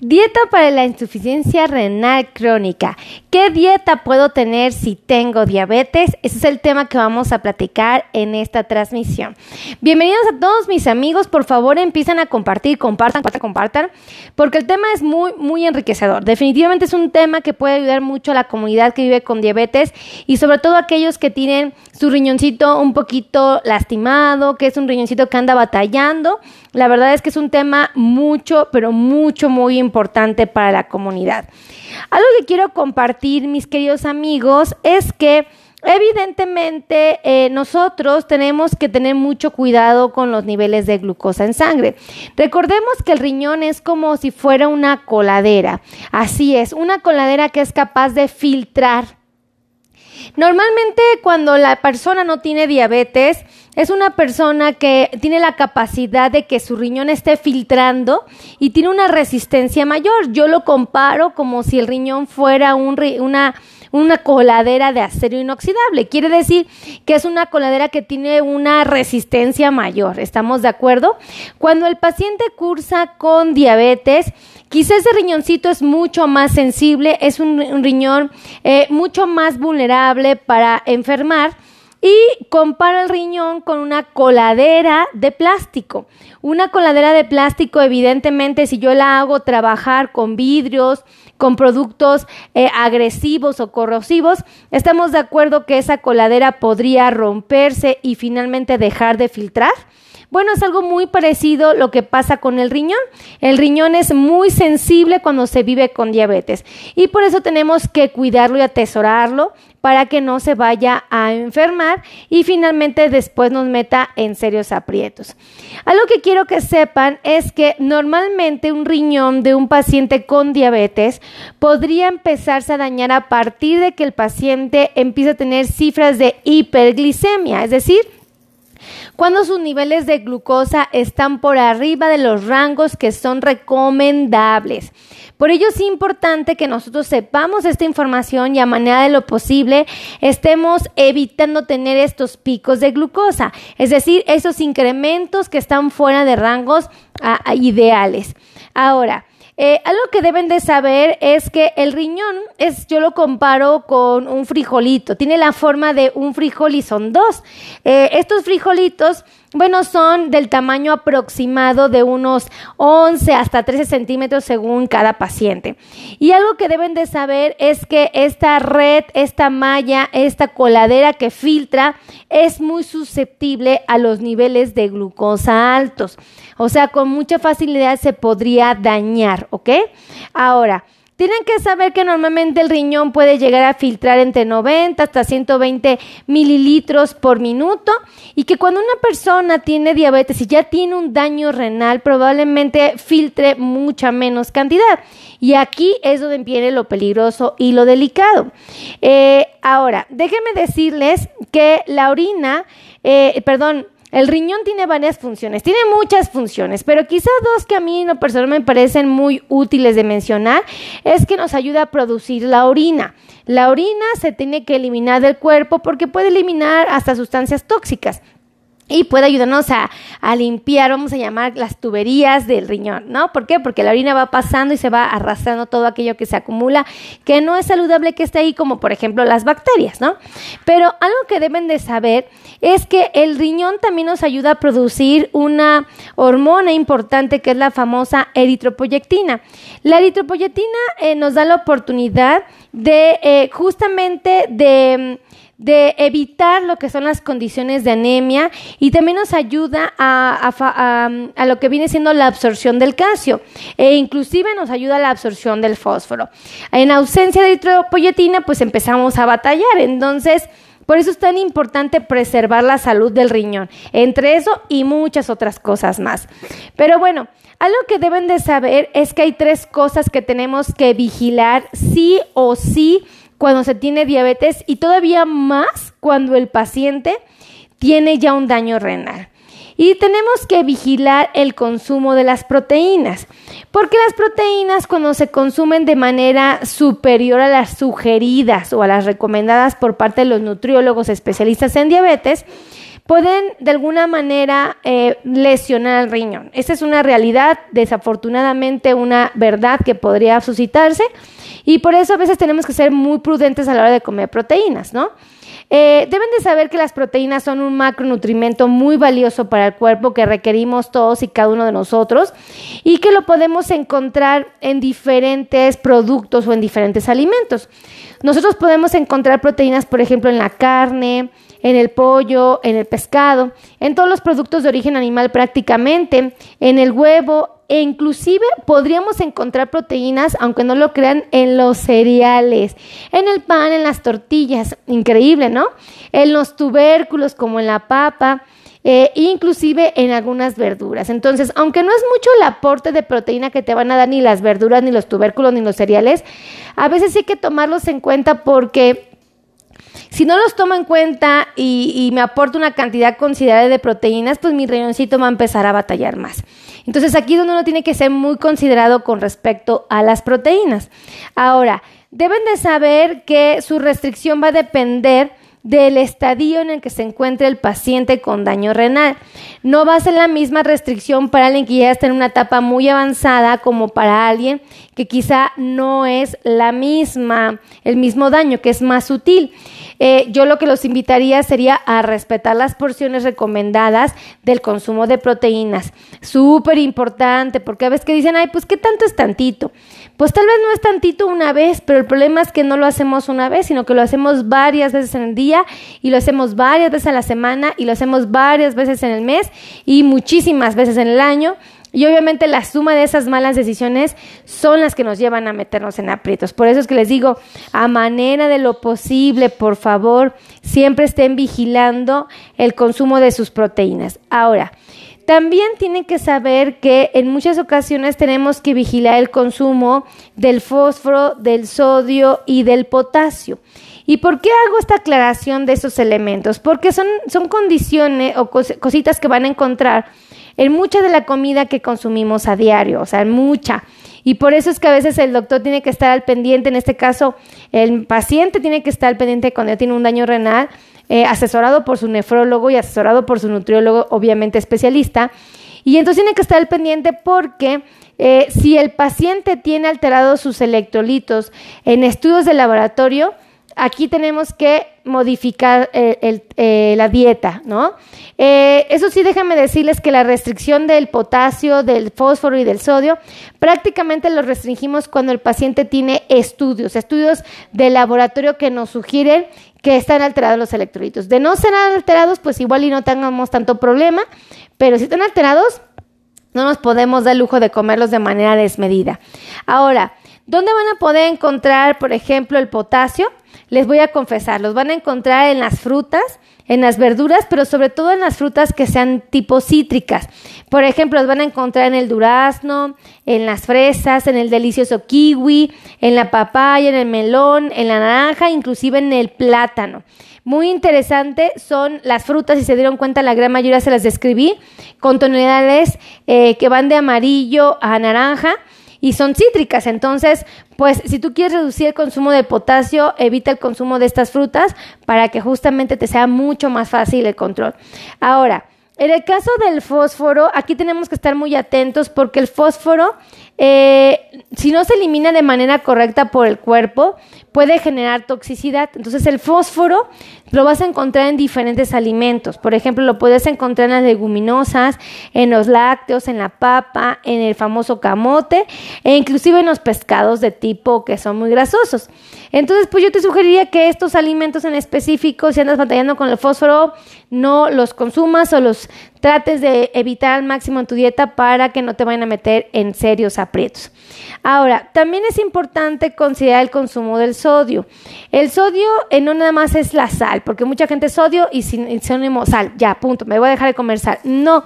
Dieta para la insuficiencia renal crónica. ¿Qué dieta puedo tener si tengo diabetes? Ese es el tema que vamos a platicar en esta transmisión. Bienvenidos a todos mis amigos. Por favor, empiezan a compartir, compartan, compartan, compartan, porque el tema es muy, muy enriquecedor. Definitivamente es un tema que puede ayudar mucho a la comunidad que vive con diabetes y sobre todo a aquellos que tienen su riñoncito un poquito lastimado, que es un riñoncito que anda batallando. La verdad es que es un tema mucho, pero mucho, muy importante para la comunidad. Algo que quiero compartir, mis queridos amigos, es que Evidentemente, eh, nosotros tenemos que tener mucho cuidado con los niveles de glucosa en sangre. Recordemos que el riñón es como si fuera una coladera. Así es, una coladera que es capaz de filtrar Normalmente cuando la persona no tiene diabetes, es una persona que tiene la capacidad de que su riñón esté filtrando y tiene una resistencia mayor. Yo lo comparo como si el riñón fuera una, una coladera de acero inoxidable. Quiere decir que es una coladera que tiene una resistencia mayor. ¿Estamos de acuerdo? Cuando el paciente cursa con diabetes, Quizás ese riñoncito es mucho más sensible, es un, riñón eh, mucho más vulnerable para enfermar y compara el riñón con una coladera de plástico. Una coladera de plástico, evidentemente, si yo la hago trabajar con vidrios, con productos eh, agresivos o corrosivos, estamos de acuerdo que esa coladera podría romperse y finalmente dejar de filtrar. Bueno, es algo muy parecido lo que pasa con el riñón. El riñón es muy sensible cuando se vive con diabetes y por eso tenemos que cuidarlo y atesorarlo para que no se vaya a enfermar y finalmente después nos meta en serios aprietos. Algo que quiero que sepan es que normalmente un riñón de un paciente con diabetes podría empezarse a dañar a partir de que el paciente empiece a tener cifras de hiperglicemia, es decir, cuando sus niveles de glucosa están por arriba de los rangos que son recomendables. Por ello es importante que nosotros sepamos esta información y a manera de lo posible estemos evitando tener estos picos de glucosa, es decir, esos incrementos que están fuera de rangos ah, ideales. Ahora, eh, algo que deben de saber es que el riñón es, yo lo comparo con un frijolito, tiene la forma de un frijol y son dos. Eh, estos frijolitos bueno, son del tamaño aproximado de unos 11 hasta 13 centímetros según cada paciente. Y algo que deben de saber es que esta red, esta malla, esta coladera que filtra es muy susceptible a los niveles de glucosa altos. O sea, con mucha facilidad se podría dañar, ¿ok? Ahora, tienen que saber que normalmente el riñón puede llegar a filtrar entre 90 hasta 120 mililitros por minuto y que cuando una persona tiene diabetes y ya tiene un daño renal, probablemente filtre mucha menos cantidad. Y aquí es donde viene lo peligroso y lo delicado. Eh, ahora, déjenme decirles que la orina, eh, perdón, el riñón tiene varias funciones, tiene muchas funciones, pero quizás dos que a mí en lo me parecen muy útiles de mencionar es que nos ayuda a producir la orina. La orina se tiene que eliminar del cuerpo porque puede eliminar hasta sustancias tóxicas y puede ayudarnos a, limpiar, vamos a llamar las tuberías del riñón, ¿no? ¿Por qué? Porque la orina va pasando y se va arrastrando todo aquello que se acumula, que no es saludable que esté ahí, como por ejemplo las bacterias, ¿no? Pero algo que deben de saber es que el riñón también nos ayuda a producir una hormona importante que es la famosa eritropoyetina. La eritropoyetina eh, nos da la oportunidad de eh, justamente de de evitar lo que son las condiciones de anemia y también nos ayuda a, a, lo que viene siendo la absorción del calcio e inclusive nos ayuda a la absorción del fósforo. En ausencia de eritropoyetina pues empezamos a batallar, entonces por eso es tan importante preservar la salud del riñón, entre eso y muchas otras cosas más. Pero bueno, algo que deben de saber es que hay tres cosas que tenemos que vigilar sí o sí cuando se tiene diabetes y todavía más cuando el paciente tiene ya un daño renal. Y tenemos que vigilar el consumo de las proteínas, porque las proteínas cuando se consumen de manera superior a las sugeridas o a las recomendadas por parte de los nutriólogos especialistas en diabetes, pueden de alguna manera eh, lesionar el riñón. Esta es una realidad, desafortunadamente una verdad que podría suscitarse y por eso a veces tenemos que ser muy prudentes a la hora de comer proteínas, ¿no? Eh, deben de saber que las proteínas son un macronutrimento muy valioso para el cuerpo que requerimos todos y cada uno de nosotros y que lo podemos encontrar en diferentes productos o en diferentes alimentos. Nosotros podemos encontrar proteínas, por ejemplo, en la carne, en el pollo, en el pescado, en todos los productos de origen animal prácticamente, en el huevo e inclusive podríamos encontrar proteínas, aunque no lo crean, en los cereales, en el pan, en las tortillas, increíble, ¿no? En los tubérculos como en la papa. Eh, inclusive en algunas verduras. Entonces, aunque no es mucho el aporte de proteína que te van a dar ni las verduras, ni los tubérculos, ni los cereales, a veces sí hay que tomarlos en cuenta porque si no los tomo en cuenta y, me aporta una cantidad considerable de proteínas, pues mi riñoncito va a empezar a batallar más. Entonces aquí es donde uno tiene que ser muy considerado con respecto a las proteínas. Ahora, deben de saber que su restricción va a depender del estadio en el que se encuentre el paciente con daño renal. No va a ser la misma restricción para alguien que ya está en una etapa muy avanzada como para alguien que quizá no es la misma, el mismo daño, que es más sutil. Eh, yo lo que los invitaría sería a respetar las porciones recomendadas del consumo de proteínas. Súper importante, porque a veces que dicen, ay, pues qué tanto es tantito. Pues tal vez no es tantito una vez, pero el problema es que no lo hacemos una vez, sino que lo hacemos varias veces en el día y lo hacemos varias veces a la semana y lo hacemos varias veces en el mes y muchísimas veces en el año. Y obviamente la suma de esas malas decisiones son las que nos llevan a meternos en aprietos. Por eso es que les digo, a manera de lo posible, por favor, siempre estén vigilando el consumo de sus proteínas. Ahora, también tienen que saber que en muchas ocasiones tenemos que vigilar el consumo del fósforo, del sodio y del potasio. ¿Y por qué hago esta aclaración de esos elementos? Porque son, son condiciones o cositas que van a encontrar en mucha de la comida que consumimos a diario, o sea, en mucha. Y por eso es que a veces el doctor tiene que estar al pendiente, en este caso el paciente tiene que estar al pendiente cuando tiene un daño renal, eh, asesorado por su nefrólogo y asesorado por su nutriólogo, obviamente especialista. Y entonces tiene que estar al pendiente porque eh, si el paciente tiene alterados sus electrolitos en estudios de laboratorio, aquí tenemos que modificar eh, eh, la dieta, ¿no? Eh, eso sí, déjame decirles que la restricción del potasio, del fósforo y del sodio, prácticamente lo restringimos cuando el paciente tiene estudios, estudios de laboratorio que nos sugieren que están alterados los electrolitos. De no ser alterados, pues igual y no tengamos tanto problema, pero si están alterados, no nos podemos dar lujo de comerlos de manera desmedida. Ahora, ¿dónde van a poder encontrar, por ejemplo, el potasio? Les voy a confesar, los van a encontrar en las frutas, en las verduras, pero sobre todo en las frutas que sean tipo cítricas. Por ejemplo, los van a encontrar en el durazno, en las fresas, en el delicioso kiwi, en la papaya, en el melón, en la naranja, inclusive en el plátano. Muy interesante son las frutas, si se dieron cuenta, la gran mayoría se las describí, con tonalidades eh, que van de amarillo a naranja y son cítricas. Entonces, pues si tú quieres reducir el consumo de potasio, evita el consumo de estas frutas para que justamente te sea mucho más fácil el control. Ahora, en el caso del fósforo, aquí tenemos que estar muy atentos porque el fósforo, eh, si no se elimina de manera correcta por el cuerpo, puede generar toxicidad. Entonces el fósforo lo vas a encontrar en diferentes alimentos. Por ejemplo, lo puedes encontrar en las leguminosas, en los lácteos, en la papa, en el famoso camote e inclusive en los pescados de tipo que son muy grasosos. Entonces, pues yo te sugeriría que estos alimentos en específico, si andas batallando con el fósforo, no los consumas o los trates de evitar al máximo en tu dieta para que no te vayan a meter en serios aprietos. Ahora, también es importante considerar el consumo del sodio. El sodio eh, no nada más es la sal, porque mucha gente sodio y sinónimo sal, ya, punto, me voy a dejar de comer sal. No.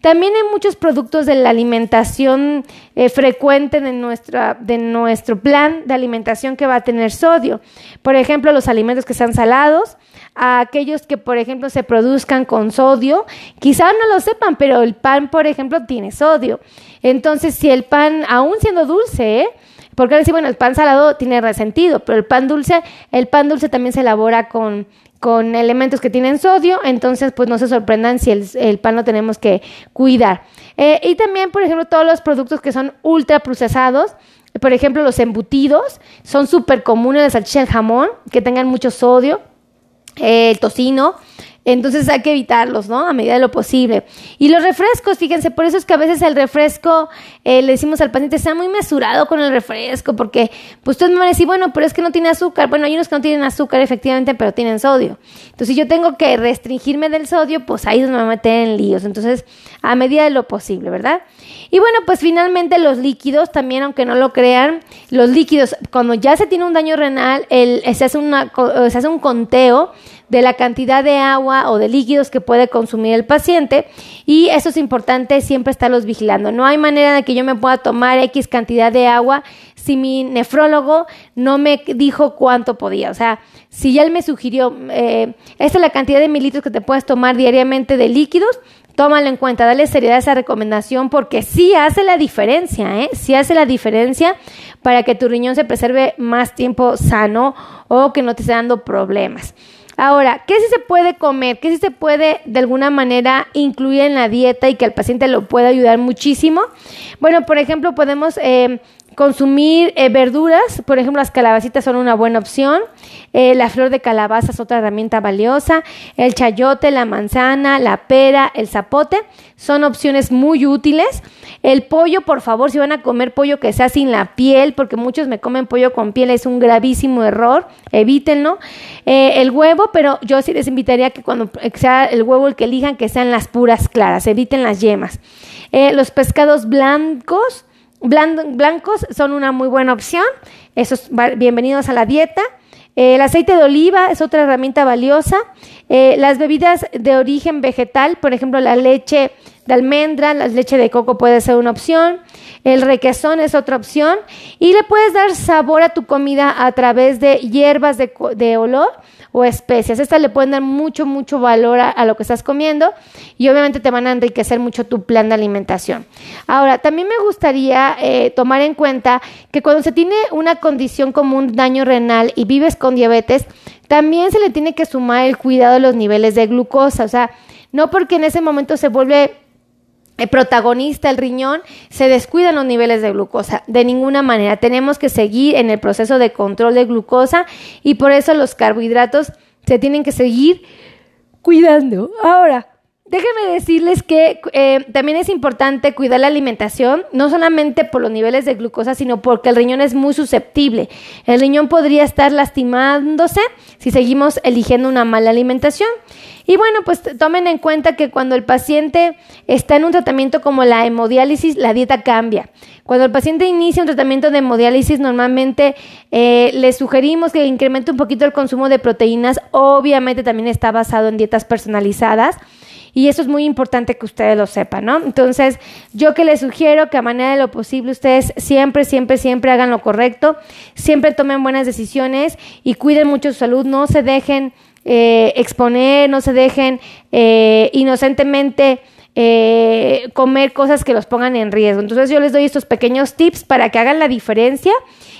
También hay muchos productos de la alimentación eh, frecuente de, nuestra, de nuestro plan de alimentación que va a tener sodio. Por ejemplo, los alimentos que sean salados, a aquellos que, por ejemplo, se produzcan con sodio. Quizás no lo sepan, pero el pan, por ejemplo, tiene sodio. Entonces, si el pan, aún siendo dulce, ¿eh? Porque decir, bueno, el pan salado tiene resentido, pero el pan dulce, el pan dulce también se elabora con con elementos que tienen sodio, entonces pues no se sorprendan si el, pan lo tenemos que cuidar. Eh, y también, por ejemplo, todos los productos que son ultra procesados, por ejemplo, los embutidos, son súper comunes, la salchicha, el jamón, que tengan mucho sodio, eh, el tocino, entonces hay que evitarlos, ¿no? A medida de lo posible. Y los refrescos, fíjense, por eso es que a veces el refresco, eh, le decimos al paciente, sea muy mesurado con el refresco, porque pues usted me va a decir, bueno, pero es que no tiene azúcar. Bueno, hay unos que no tienen azúcar, efectivamente, pero tienen sodio. Entonces, si yo tengo que restringirme del sodio, pues ahí es donde me a meter en líos. Entonces, a medida de lo posible, ¿verdad? Y bueno, pues finalmente los líquidos, también, aunque no lo crean, los líquidos, cuando ya se tiene un daño renal, el, se, hace una, se hace un conteo de la cantidad de agua o de líquidos que puede consumir el paciente y eso es importante siempre estarlos vigilando. No hay manera de que yo me pueda tomar X cantidad de agua si mi nefrólogo no me dijo cuánto podía. O sea, si ya él me sugirió, eh, esta es la cantidad de mililitros que te puedes tomar diariamente de líquidos, tómalo en cuenta, dale seriedad a esa recomendación porque sí hace la diferencia, ¿eh? Sí hace la diferencia para que tu riñón se preserve más tiempo sano o que no te esté dando problemas. Ahora, ¿qué sí se puede comer? ¿Qué sí se puede de alguna manera incluir en la dieta y que al paciente lo pueda ayudar muchísimo? Bueno, por ejemplo, podemos eh, consumir eh, verduras, por ejemplo, las calabacitas son una buena opción, eh, la flor de calabaza es otra herramienta valiosa, el chayote, la manzana, la pera, el zapote son opciones muy útiles. El pollo, por favor, si van a comer pollo que sea sin la piel, porque muchos me comen pollo con piel, es un gravísimo error, evítenlo. Eh, el huevo, pero yo sí les invitaría que cuando sea el huevo el que elijan, que sean las puras claras, eviten las yemas. Los pescados blancos, blancos son una muy buena opción, esos bienvenidos a la dieta. Eh, el aceite de oliva es otra herramienta valiosa. las bebidas de origen vegetal, por ejemplo, la leche de almendra, la leche de coco puede ser una opción, el requesón es otra opción y le puedes dar sabor a tu comida a través de hierbas de, olor o especias. Estas le pueden dar mucho, mucho valor a, lo que estás comiendo y obviamente te van a enriquecer mucho tu plan de alimentación. Ahora, también me gustaría eh, tomar en cuenta que cuando se tiene una condición como un daño renal y vives con diabetes, también se le tiene que sumar el cuidado de los niveles de glucosa. O sea, no porque en ese momento se vuelve protagonista, el riñón, se descuidan los niveles de glucosa. De ninguna manera. Tenemos que seguir en el proceso de control de glucosa y por eso los carbohidratos se tienen que seguir cuidando. Ahora, Déjenme decirles que eh, también es importante cuidar la alimentación, no solamente por los niveles de glucosa, sino porque el riñón es muy susceptible. El riñón podría estar lastimándose si seguimos eligiendo una mala alimentación. Y bueno, pues tomen en cuenta que cuando el paciente está en un tratamiento como la hemodiálisis, la dieta cambia. Cuando el paciente inicia un tratamiento de hemodiálisis, normalmente eh, le sugerimos que incremente un poquito el consumo de proteínas. Obviamente también está basado en dietas personalizadas. Y eso es muy importante que ustedes lo sepan, ¿no? Entonces, yo que les sugiero que a manera de lo posible ustedes siempre, siempre, siempre hagan lo correcto, siempre tomen buenas decisiones y cuiden mucho su salud, no se dejen eh, exponer, no se dejen eh, inocentemente eh, comer cosas que los pongan en riesgo. Entonces yo les doy estos pequeños tips para que hagan la diferencia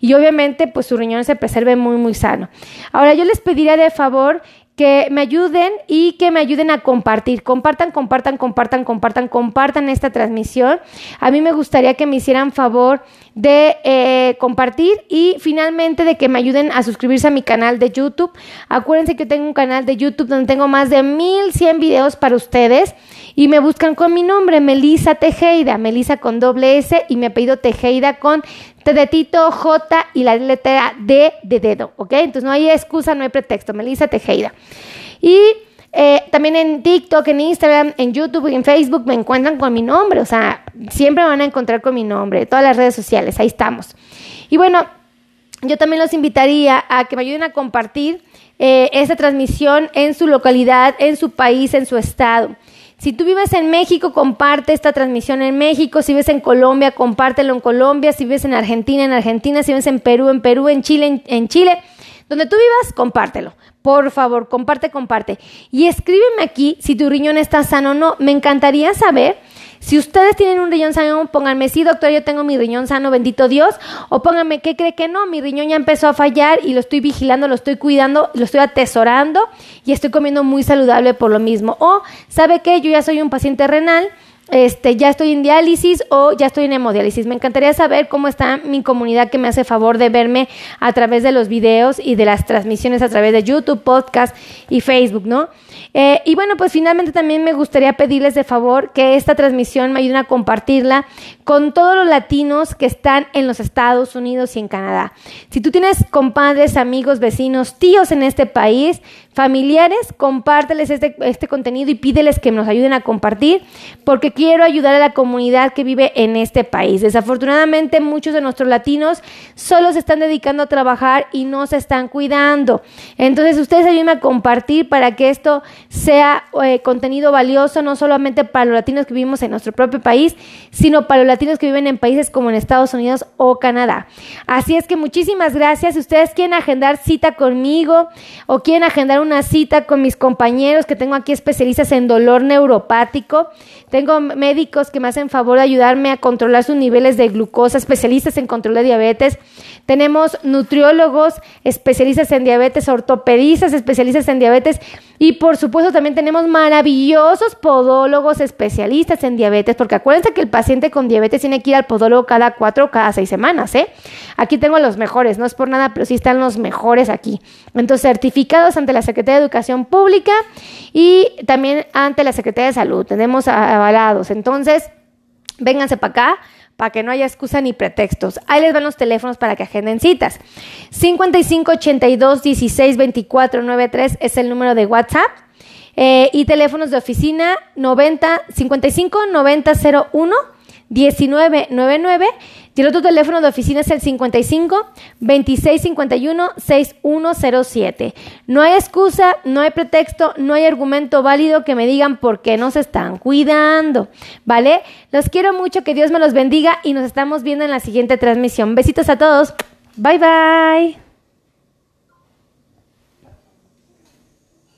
y obviamente pues su riñón se preserve muy muy sano. Ahora yo les pediría de favor que me ayuden y que me ayuden a compartir. Compartan, compartan, compartan, compartan, compartan esta transmisión. A mí me gustaría que me hicieran favor de eh, compartir y finalmente de que me ayuden a suscribirse a mi canal de YouTube. Acuérdense que tengo un canal de YouTube donde tengo más de 1100 videos para ustedes y me buscan con mi nombre, Melisa Tejeda, Melisa con doble S y me apellido Tejeda con T de Tito, J y la letra D de dedo, ¿ok? Entonces no hay excusa, no hay pretexto, Melissa Tejeda. Y eh, también en TikTok, en Instagram, en YouTube y en Facebook me encuentran con mi nombre, o sea, siempre me van a encontrar con mi nombre, todas las redes sociales, ahí estamos. Y bueno, yo también los invitaría a que me ayuden a compartir eh, esta transmisión en su localidad, en su país, en su estado. Si tú vives en México, comparte esta transmisión en México. Si vives en Colombia, compártelo en Colombia. Si vives en Argentina, en Argentina. Si vives en Perú, en Perú. En Chile, en, Chile. Donde tú vivas, compártelo. Por favor, comparte, comparte. Y escríbeme aquí si tu riñón está sano o no. Me encantaría saber Si ustedes tienen un riñón sano, pónganme, sí, doctor, yo tengo mi riñón sano, bendito Dios, o pónganme, ¿qué cree que no? Mi riñón ya empezó a fallar y lo estoy vigilando, lo estoy cuidando, lo estoy atesorando y estoy comiendo muy saludable por lo mismo. O, ¿sabe qué? Yo ya soy un paciente renal este, ya estoy en diálisis o ya estoy en hemodiálisis. Me encantaría saber cómo está mi comunidad que me hace favor de verme a través de los videos y de las transmisiones a través de YouTube, podcast y Facebook, ¿no? Eh, y bueno, pues finalmente también me gustaría pedirles de favor que esta transmisión me ayuden a compartirla con todos los latinos que están en los Estados Unidos y en Canadá. Si tú tienes compadres, amigos, vecinos, tíos en este país, familiares, compárteles este, este contenido y pídeles que nos ayuden a compartir, porque quiero ayudar a la comunidad que vive en este país. Desafortunadamente, muchos de nuestros latinos solo se están dedicando a trabajar y no se están cuidando. Entonces, ustedes ayúdenme a compartir para que esto sea eh, contenido valioso, no solamente para los latinos que vivimos en nuestro propio país, sino para los latinos que viven en países como en Estados Unidos o Canadá. Así es que muchísimas gracias. Si ustedes quieren agendar cita conmigo o quieren agendar un una cita con mis compañeros que tengo aquí especialistas en dolor neuropático. Tengo médicos que me hacen favor de ayudarme a controlar sus niveles de glucosa, especialistas en control de diabetes. Tenemos nutriólogos, especialistas en diabetes, ortopedistas, especialistas en diabetes y por supuesto también tenemos maravillosos podólogos especialistas en diabetes, porque acuérdense que el paciente con diabetes tiene que ir al podólogo cada cuatro o cada seis semanas, ¿eh? Aquí tengo los mejores, no es por nada, pero sí están los mejores aquí. Entonces, certificados ante la Secretaría de Educación Pública y también ante la Secretaría de Salud. Tenemos avalados. Entonces, vénganse para acá para que no haya excusa ni pretextos. Ahí les van los teléfonos para que agenden citas. 55 82 16 24 93 es el número de WhatsApp. Eh, y teléfonos de oficina 90 55 90 01 1999 y el otro teléfono de oficina es el 55 26 51 6107. No hay excusa, no hay pretexto, no hay argumento válido que me digan por qué no se están cuidando. ¿Vale? Los quiero mucho, que Dios me los bendiga y nos estamos viendo en la siguiente transmisión. Besitos a todos. Bye bye.